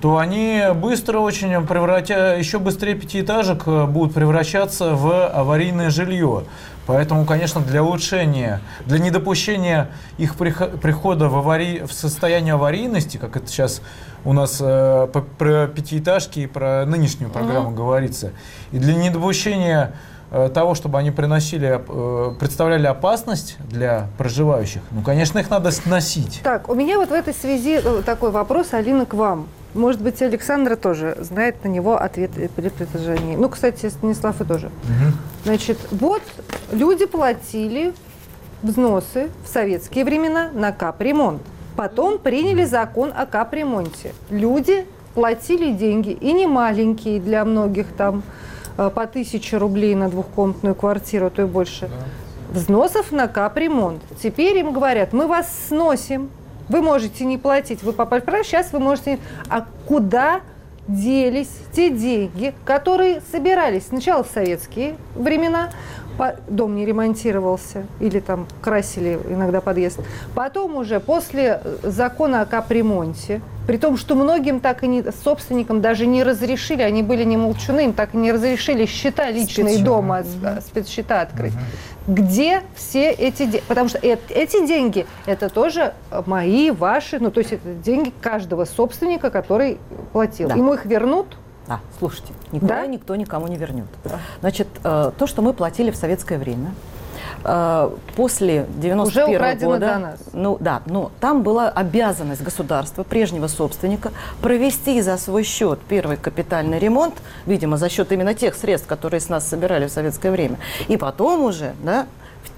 то они быстро очень превратя, еще быстрее пятиэтажек э, будут превращаться в аварийное жилье. Поэтому, конечно, для улучшения, для недопущения их прихо- прихода в, аварий, в состояние аварийности, как это сейчас у нас э, про пятиэтажки и про нынешнюю программу говорится, и для недопущения того, чтобы они приносили, э, представляли опасность для проживающих, ну, конечно, их надо сносить. Так, у меня вот в этой связи э, такой вопрос, Алина, к вам. Может быть, Александра тоже знает на него ответ э, при предложении. Ну, кстати, Станислав и тоже. Значит, вот люди платили взносы в советские времена на капремонт. Потом приняли закон о капремонте. Люди платили деньги, и не маленькие для многих, там э, по тысяче рублей на двухкомнатную квартиру, а то и больше. Взносов на капремонт. Теперь им говорят, мы вас сносим, вы можете не платить, вы попали в прав, сейчас вы можете... А куда делись те деньги, которые собирались сначала в советские времена, дом не ремонтировался или там красили иногда подъезд, потом уже после э, закона о капремонте, при том, что многим так и не, собственникам даже не разрешили, они были не молчуны, им так и не разрешили счета личные Спецсчета. дома, спецсчета открыть. Где все эти деньги? Потому что эт- эти деньги, это тоже э, мои, ваши, ну то есть это деньги каждого собственника, который платил. Да. Ему их вернут? А, слушайте, никуда Да? никто никому не вернет. Значит, э, то, что мы платили в советское время, э, после 91 Уже украдено года, до нас. ну да, но там была обязанность государства, прежнего собственника, провести за свой счет первый капитальный ремонт, видимо, за счет именно тех средств, которые с нас собирали в советское время, и потом уже, да,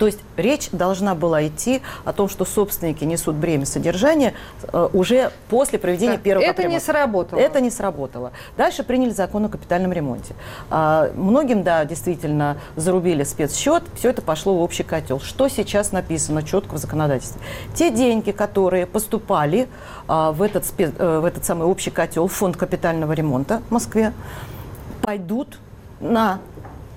то есть речь должна была идти о том, что собственники несут бремя содержания э, уже после проведения Так, первого это не капремонта. сработало. Это не сработало. Дальше приняли закон о капитальном ремонте. А, многим, да, действительно зарубили спецсчет, все это пошло в общий котел. Что сейчас написано четко в законодательстве? Те деньги, которые поступали а, в, этот спе- э, в этот самый общий котел, фонд капитального ремонта в Москве, пойдут на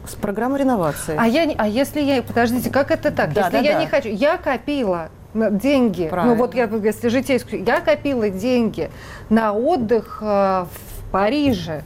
с программу реновации. А, я, а если я... Подождите, как это так? Да, если да, я да. не хочу... Я копила деньги. Правильно. Ну вот я, если житейскую... Я копила деньги на отдых э, в Париже.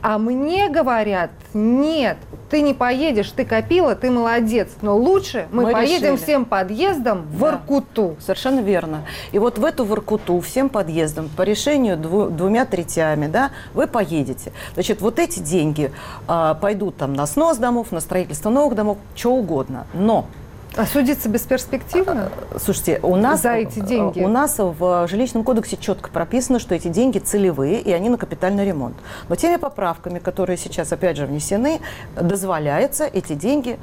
А мне говорят, нет, ты не поедешь, ты копила, ты молодец. Но лучше мы, Мы поедем решили. всем подъездом в Да. Иркуту. Совершенно верно. И вот в эту Воркуту всем подъездам по решению дву- двумя третями, да, вы поедете. Значит, вот эти деньги а, пойдут там на снос домов, на строительство новых домов, что угодно. Но А судиться бесперспективно? Слушайте, у нас, За эти деньги. у нас в жилищном кодексе четко прописано, что эти деньги целевые, и они на капитальный ремонт. Но теми поправками, которые сейчас, опять же, внесены, дозволяется эти деньги...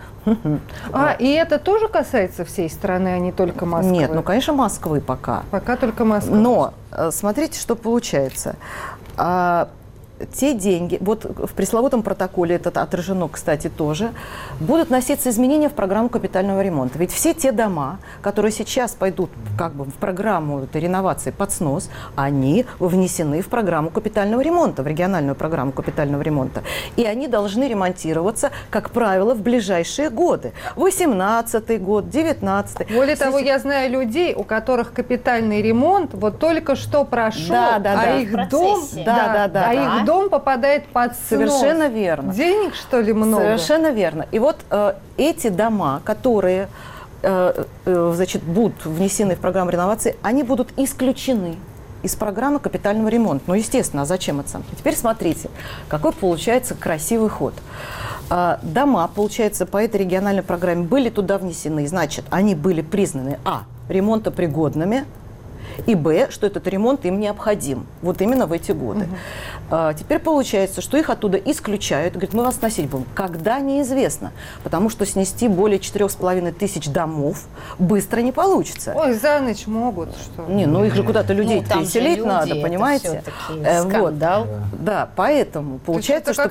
А, и это тоже касается всей страны, а не только Москвы? Нет, ну, конечно, Москвы пока. Пока только Москва. Но э, смотрите, что получается. Те деньги, вот в пресловутом протоколе это отражено, кстати, тоже, будут носиться изменения в программу капитального ремонта. Ведь все те дома, которые сейчас пойдут как бы в программу этой реновации под снос, они внесены в программу капитального ремонта, в региональную программу капитального ремонта. И они должны ремонтироваться, как правило, в ближайшие годы. 18 год, 19 Более того, я знаю людей, у которых капитальный ремонт вот только что прошел, Да, да, а да. их дом, Да, да, да, а да. их дом попадает под снос. Совершенно верно. Денег что ли много? Совершенно верно. И вот э, эти дома, которые э, э, значит, будут внесены в программу реновации, они будут исключены из программы капитального ремонта. Ну, естественно, а зачем это сам? Теперь смотрите, какой получается красивый ход. А, Дома, получается, по этой региональной программе были туда внесены, значит, они были признаны, а, ремонтопригодными, и б, что этот ремонт им необходим. Вот именно в эти годы. А, теперь получается, что их оттуда исключают. Говорят, мы вас сносить будем. Когда неизвестно. Потому что снести более 4,5 тысяч домов быстро не получится. Ой, за ночь могут, что? Не, ну их же куда-то людей Ну, переселить люди, надо, понимаете? Э, вот. Да, поэтому получается, что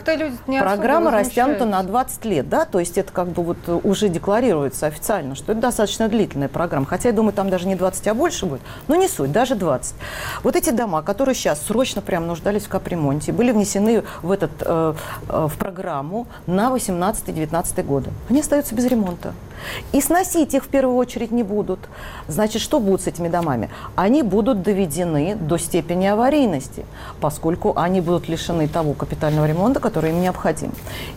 программа растянута на 20 лет, да, то есть это как бы вот уже декларируется официально, что это достаточно длительная программа. Хотя я думаю, там даже не 20, а больше будет, но не суть, даже 20. Вот эти дома, которые сейчас срочно прям нуждались в капремонте, были внесены в, этот, э, э, в программу на 18-19 годы. Они остаются без ремонта. И сносить их в первую очередь не будут. Значит, что будет с этими домами? Они будут доведены до степени аварийности, поскольку они будут лишены того капитального ремонта, который им необходим.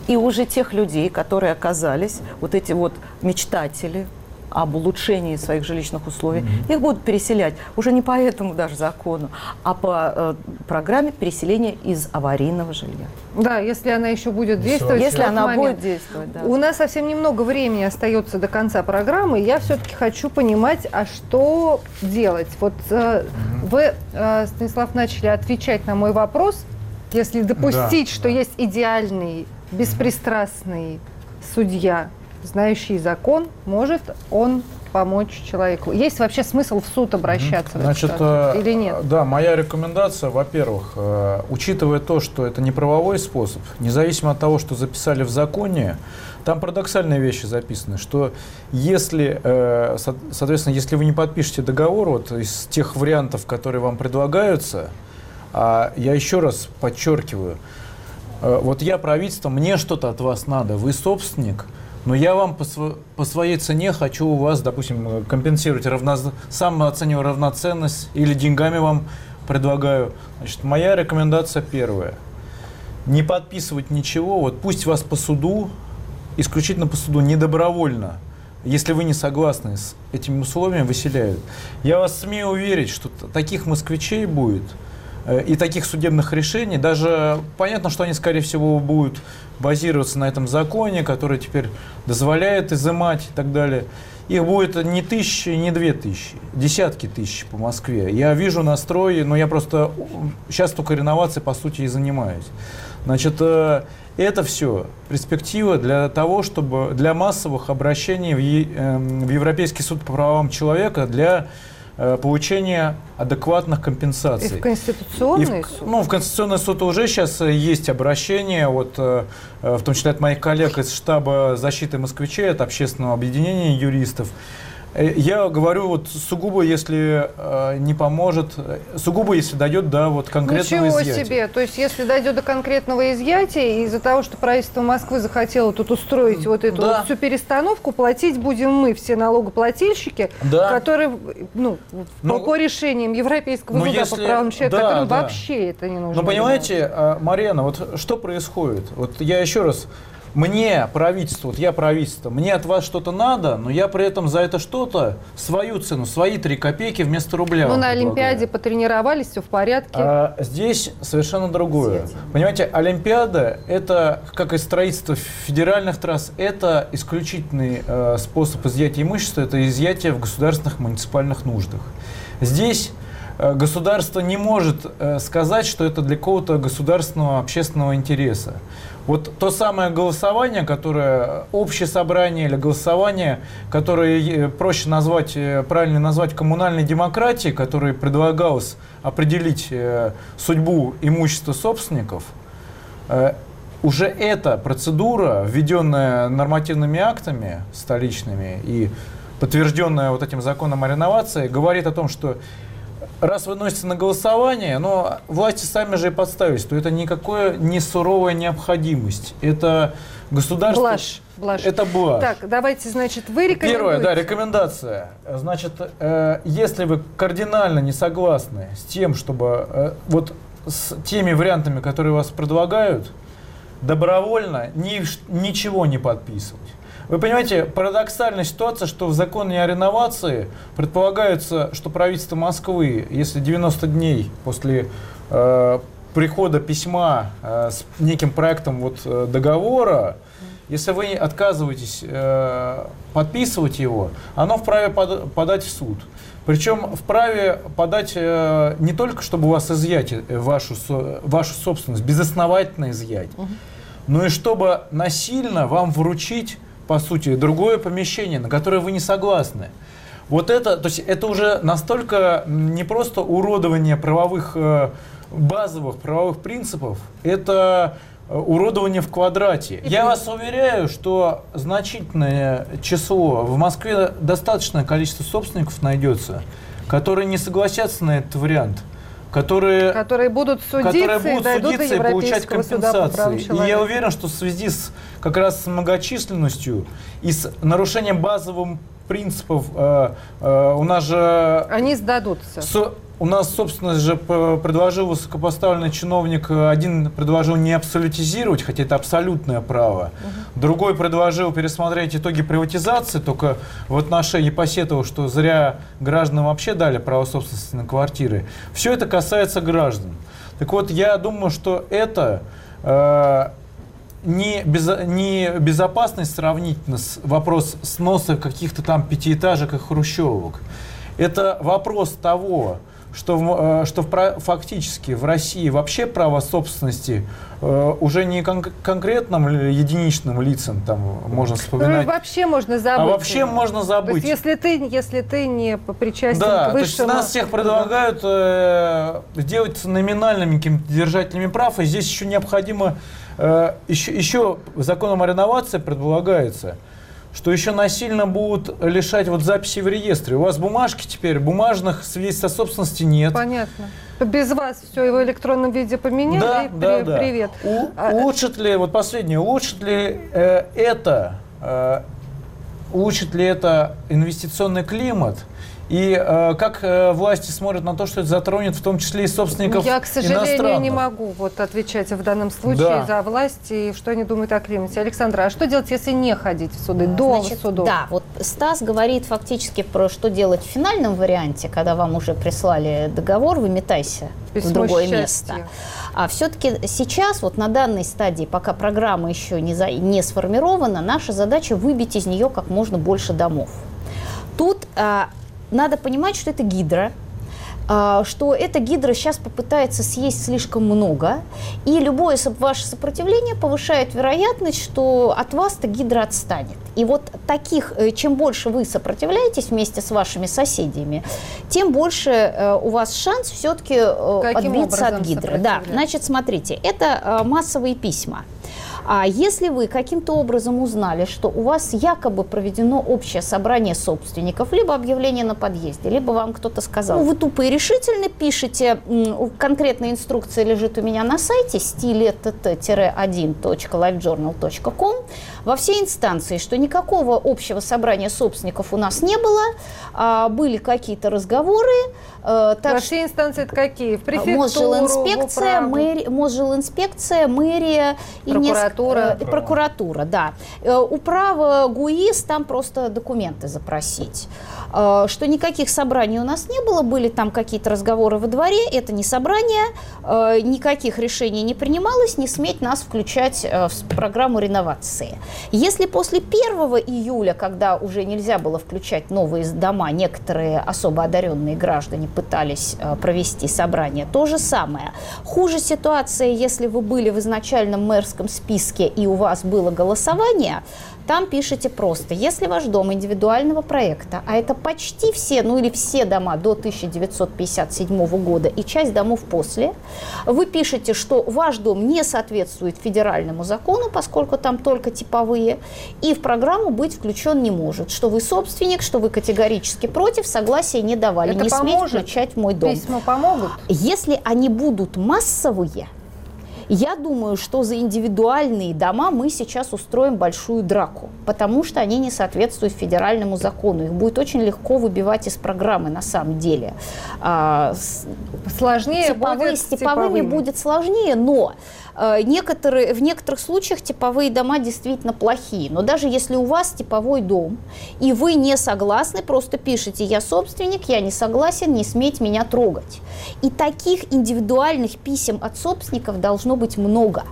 И уже тех людей, которые оказались, вот эти вот мечтатели, об улучшении своих жилищных условий, их будут переселять уже не по этому даже закону, а по э, программе переселения из аварийного жилья. Да, если она еще будет действовать. Если она момент. будет действовать, да. У нас совсем немного времени остается до конца программы. Я все-таки хочу понимать, а что делать? Вот э, вы, э, Станислав, начали отвечать на мой вопрос. Если допустить, Да, что есть идеальный, беспристрастный судья, знающий закон, может он помочь человеку? Есть вообще смысл в суд обращаться в Значит, ситуации э, или нет? да, моя рекомендация, во-первых, э, учитывая то, что это не правовой способ, независимо от того, что записали в законе, там парадоксальные вещи записаны, что если, э, со- соответственно, если вы не подпишете договор вот из тех вариантов, которые вам предлагаются, а я еще раз подчеркиваю, э, вот я правительство, мне что-то от вас надо, вы собственник, но я вам по, сво- по своей цене хочу у вас, допустим, компенсировать, равноз... сам оцениваю равноценность или деньгами вам предлагаю. Значит, моя рекомендация первая. Не подписывать ничего, вот пусть вас по суду, исключительно по суду, не добровольно, если вы не согласны с этими условиями, выселяют. Я вас смею уверить, что таких москвичей будет, и таких судебных решений, даже понятно, что они, скорее всего, будут базироваться на этом законе, который теперь дозволяет изымать и так далее. Их будет не тысячи, не две тысячи, десятки тысяч по Москве. Я вижу настрой, но я просто сейчас только реновацией, по сути, и занимаюсь. Значит, э, это все перспектива для того, чтобы для массовых обращений в, эм, в Европейский суд по правам человека для э, получения адекватных И компенсаций. в Конституционный И в, суд? ну, в Конституционный суд уже сейчас э, есть обращение, вот, э, в том числе от моих коллег из штаба защиты москвичей, от общественного объединения юристов. Э, Я говорю вот сугубо, если э, не поможет, сугубо, если дойдет до вот конкретного Ничего изъятия. себе! То есть, если дойдет до конкретного изъятия, и из-за того, что правительство Москвы захотело тут устроить вот эту Да. вот всю перестановку, платить будем мы, все налогоплательщики, Да. которые, ну, Ну, по, решениям Европейского ну, суда если- по правам человека, да, которым да. вообще это не нужно. Но понимаете, э, Марьяна, вот что происходит? Вот я еще раз, мне правительство, вот я правительство, мне от вас что-то надо, но я при этом за это что-то свою цену, свои три копейки вместо рубля. Ну, на предлагаю. Олимпиаде потренировались, все в порядке. А здесь совершенно другое. Понимаете, Олимпиада это, как и строительство федеральных трасс, это исключительный э, способ изъятия имущества, это изъятие в государственных муниципальных нуждах. Здесь э, государство не может э, сказать, что это для какого-то государственного общественного интереса. Вот то самое голосование, которое общее собрание или голосование, которое э, проще назвать, э, правильно назвать коммунальной демократией, которое предлагалось определить э, судьбу имущества собственников, уже эта процедура, введенная нормативными актами столичными и подтвержденная вот этим законом о реновации, говорит о том, что раз выносится на голосование, но власти сами же и подставились, то это никакое не суровая необходимость. Это государство... Блажь. Блажь. Это блажь. Так, давайте, значит, вы рекомендуете. Первое, да, рекомендация. Значит, э, если вы кардинально не согласны с тем, чтобы э, вот с теми вариантами, которые вас предлагают, добровольно ни, ничего не подписывать. Вы понимаете, парадоксальная ситуация, что в законе о реновации предполагается, что правительство Москвы, если 90 дней после э, прихода письма э, с неким проектом вот, э, договора, если вы отказываетесь э, подписывать его, оно вправе под, подать в суд. Причем вправе подать э, не только, чтобы у вас изъять э, вашу, вашу собственность, безосновательно изъять, но и чтобы насильно вам вручить, по сути, другое помещение, на которое вы не согласны. Вот это, то есть это уже настолько не просто уродование правовых, э, базовых правовых принципов, это э, уродование в квадрате. Я вас уверяю, что значительное число, в Москве достаточное количество собственников найдется, которые не согласятся на этот вариант которые, которые будут судиться, которые будут и судиться и получать компенсации. И я уверен, что в связи с как раз с многочисленностью и с нарушением базовых принципов э, э, у нас же Они сдадутся. со- у нас, собственно же, предложил высокопоставленный чиновник, э, один предложил не абсолютизировать, хотя это абсолютное право. Другой предложил пересмотреть итоги приватизации, только в отношении посетовал, что зря гражданам вообще дали право собственности на квартиры. Все это касается граждан. Так вот, я думаю, что это э, не, безо- не безопасность сравнительно с вопрос сноса каких-то там пятиэтажек и хрущевок. Это вопрос того, что, в, э, что в фактически в России вообще право собственности э, уже не кон- конкретным единичным лицам там можно Ну, вспоминать, вообще можно забыть. а вообще можно То забыть. есть, если ты, если ты не причастен Да, к то высшему... нас всех предлагают э, сделать номинальными какими-то держателями прав, и здесь еще необходимо, э, еще, еще законом о реновации предполагается, что еще насильно будут лишать вот записи в реестре. У вас бумажки теперь, бумажных свидетельств о собственности нет. Понятно. Без вас все в электронном виде поменяли, Да, и да, при- да. привет. У- А, улучшит ли, вот последнее, улучшит ли э, это, э, улучшит ли это инвестиционный климат? И э, как э, власти смотрят на то, что это затронет в том числе и собственников Я, к сожалению, не могу вот отвечать в данном случае Да. за власть и что они думают о климате. Александра, а что делать, если не ходить в суды, до Значит, судов? Да, вот Стас говорит фактически про что делать в финальном варианте, когда вам уже прислали договор, выметайся Письмо в другое счастья. место. А все-таки сейчас, вот на данной стадии, пока программа еще не, за- не сформирована, наша задача выбить из нее как можно больше домов. Тут а, надо понимать, что это гидра, а, что эта гидра сейчас попытается съесть слишком много, и любое ваше сопротивление повышает вероятность, что от вас-то гидра отстанет. И вот таких, э, чем больше вы сопротивляетесь вместе с вашими соседями, тем больше э, у вас шанс все-таки Каким отбиться от гидры. Да, значит, смотрите, это э, массовые письма. А если вы каким-то образом узнали, что у вас якобы проведено общее собрание собственников, либо объявление на подъезде, либо вам кто-то сказал, ну, вы тупо и решительно пишете, конкретная инструкция лежит у меня на сайте stile1.lifejournal.com во всей инстанции, что никакого общего собрания собственников у нас не было, а были какие-то разговоры, э, так Во всей инстанции это какие? В префектуру, Мосжилинспекция, в управу? мэри, Мосжилинспекция, мэрия и неск- Прокуратура. э, прокуратура, да. Э, Управа ГУИС, там просто документы запросить. Э, Что никаких собраний у нас не было, были там какие-то разговоры во дворе, это не собрание, э, никаких решений не принималось, не сметь нас включать э, в программу реновации. Если после 1 июля, когда уже нельзя было включать новые дома, некоторые особо одаренные граждане пытались провести собрание, то же самое. Хуже ситуация, если вы были в изначальном мэрском списке и у вас было голосование, там пишите просто, если ваш дом индивидуального проекта, а это почти все, ну или все дома до 1957 года и часть домов после, вы пишете, что ваш дом не соответствует федеральному закону, поскольку там только типовые, и в программу быть включен не может, что вы собственник, что вы категорически против, согласия не давали, Это не поможет? сметь включать мой дом. Письма помогут? Если они будут массовые, я думаю, что за индивидуальные дома мы сейчас устроим большую драку, потому что они не соответствуют федеральному закону. Их будет очень легко выбивать из программы на самом деле. А, Сложнее типовые, будет с типовыми будет сложнее, но некоторые, в некоторых случаях типовые дома действительно плохие. Но даже если у вас типовой дом, и вы не согласны, просто пишите «я собственник, я не согласен, не смейте меня трогать». И таких индивидуальных писем от собственников должно быть много.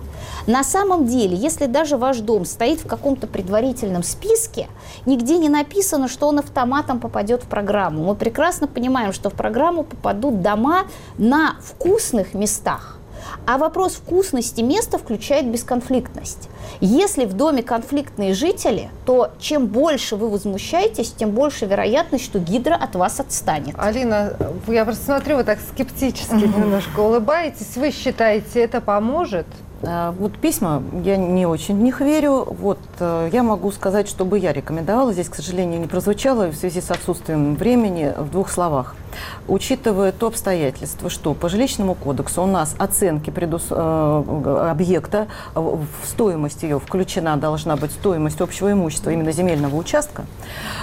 На самом деле, если даже ваш дом стоит в каком-то предварительном списке, нигде не написано, что он автоматом попадет в программу. Мы прекрасно понимаем, что в программу попадут дома на вкусных местах. А вопрос вкусности места включает бесконфликтность. Если в доме конфликтные жители, то чем больше вы возмущаетесь, тем больше вероятность, что гидра от вас отстанет. Алина, я просто смотрю, вы так скептически немножко улыбаетесь. Вы считаете, это поможет? А, Вот письма, я не очень в них верю. Вот э, я могу сказать, что бы я рекомендовала. Здесь, к сожалению, не прозвучало в связи с отсутствием времени в двух словах. Учитывая то обстоятельство, что по жилищному кодексу у нас оценки предус- э, объекта, э, в стоимость ее включена должна быть стоимость общего имущества именно земельного участка.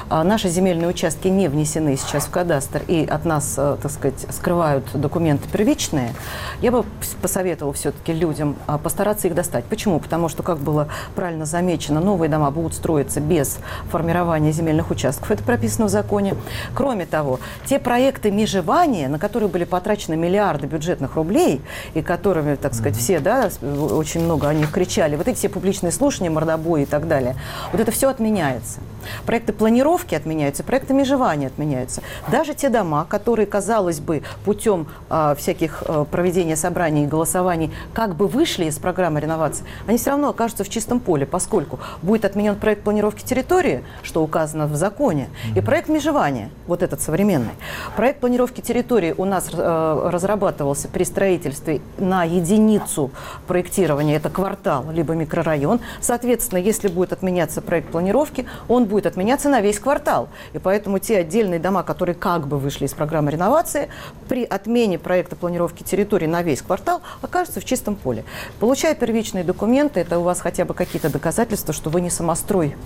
А Наши земельные участки не внесены сейчас в кадастр и от нас, э, так сказать, скрывают документы первичные. Я бы посоветовала все-таки людям а, постараться их достать. Почему? Потому что, как было правильно замечено, новые дома будут строиться без формирования земельных участков. Это прописано в законе. Кроме того, те проекты межевания, на которые были потрачены миллиарды бюджетных рублей, и которыми, так сказать, все, да, с- очень много о них кричали, вот эти все публичные слушания, мордобои и так далее, вот это все отменяется. Проекты планировки отменяются, проекты межевания отменяются. Даже те дома, которые, казалось бы, путем а, всяких а, проведения собраний и голосований как бы вышли из программы реновации, они все равно окажутся в чистом поле, поскольку будет отменен проект планировки территории, что указано в законе, и проект межевания, вот этот современный. Проект планировки территории у нас э, разрабатывался при строительстве на единицу проектирования, это квартал, либо микрорайон. Соответственно, если будет отменяться проект планировки, он будет отменяться на весь квартал. И поэтому те отдельные дома, которые как бы вышли из программы реновации, при отмене проекта планировки территории на весь квартал окажутся в чистом поле. Получая первичные документы, это у вас хотя бы какие-то доказательства, что вы не самострой.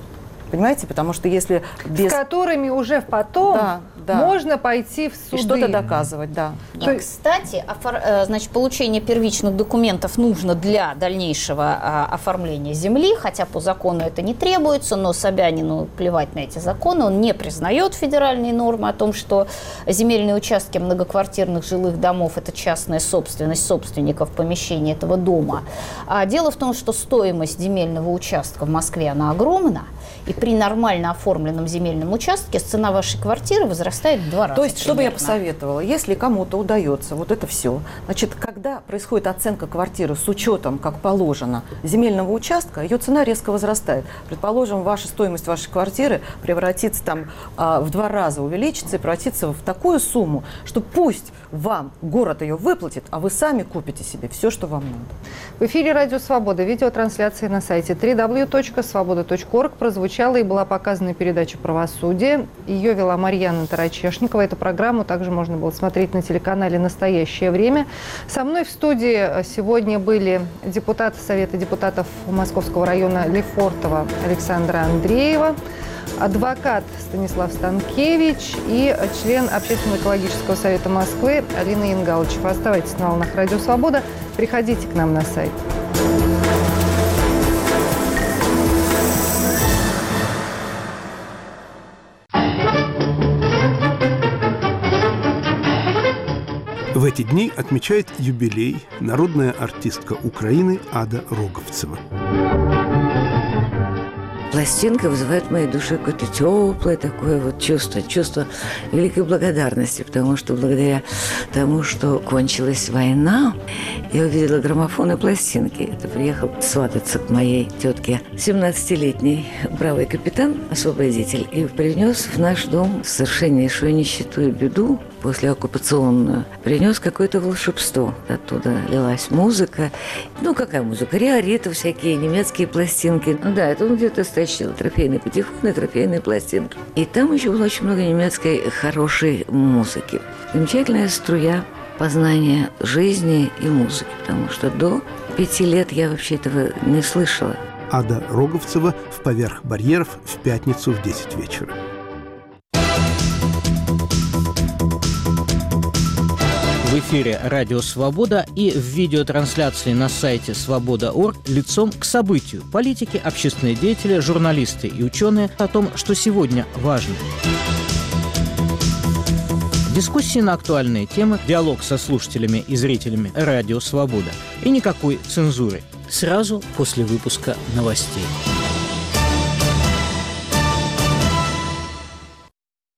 Понимаете? Потому что если без... С которыми уже потом Да, да. можно пойти в И суды. что-то доказывать, да. И, кстати, офор- э, значит, получение первичных документов нужно для дальнейшего а, оформления земли, хотя по закону это не требуется, но Собянину плевать на эти законы, он не признает федеральные нормы о том, что земельные участки многоквартирных жилых домов – это частная собственность собственников помещения этого дома. А дело в том, что стоимость земельного участка в Москве, она огромна, и при нормально оформленном земельном участке цена вашей квартиры возрастает в два раза. То есть, что бы я примерно. посоветовала, если кому-то удается вот это все, значит, когда происходит оценка квартиры с учетом, как положено, земельного участка, ее цена резко возрастает. Предположим, ваша стоимость вашей квартиры превратится там а, в два раза увеличится и превратится в такую сумму, что пусть вам город ее выплатит, а вы сами купите себе все, что вам надо. В эфире «Радио Свобода». Видеотрансляция на сайте www.svoboda.org прозвучала и была показана передача «Правосудие». Ее вела Марьяна Тарачешникова. Эту программу также можно было смотреть на телеканале «Настоящее время». Со мной в студии сегодня были депутат Совета депутатов Московского района Лефортова Александра Андреева, адвокат Станислав Станкевич и член Общественно-экологического совета Москвы Алина Янгалычева. Оставайтесь на волнах «Радио Свобода». Приходите к нам на сайт. В эти дни отмечает юбилей народная артистка Украины Ада Роговцева. пластинка вызывает в моей душе какое-то теплое такое вот чувство, чувство великой благодарности, потому что благодаря тому, что кончилась война, я увидела граммофон и пластинки. Это приехал свататься к моей тетке 17-летний бравый капитан, освободитель, и принес в наш дом совершеннейшую нищету и беду после оккупационную. Принес какое-то волшебство. Оттуда лилась музыка. Ну, какая музыка? Риориты всякие, немецкие пластинки. Ну да, это он где-то стащил. Трофейные патефоны, трофейные пластинки. И там еще было очень много немецкой хорошей музыки. Замечательная струя познания жизни и музыки, потому что до пяти лет я вообще этого не слышала. Ада Роговцева в «Поверх барьеров» в пятницу в 10 вечера. Эфире «Радио Свобода» и в видеотрансляции на сайте свобода.орг лицом к событию. Политики, общественные деятели, журналисты и ученые о том, что сегодня важно. Дискуссии на актуальные темы, диалог со слушателями и зрителями «Радио Свобода» и никакой цензуры. Сразу после выпуска новостей.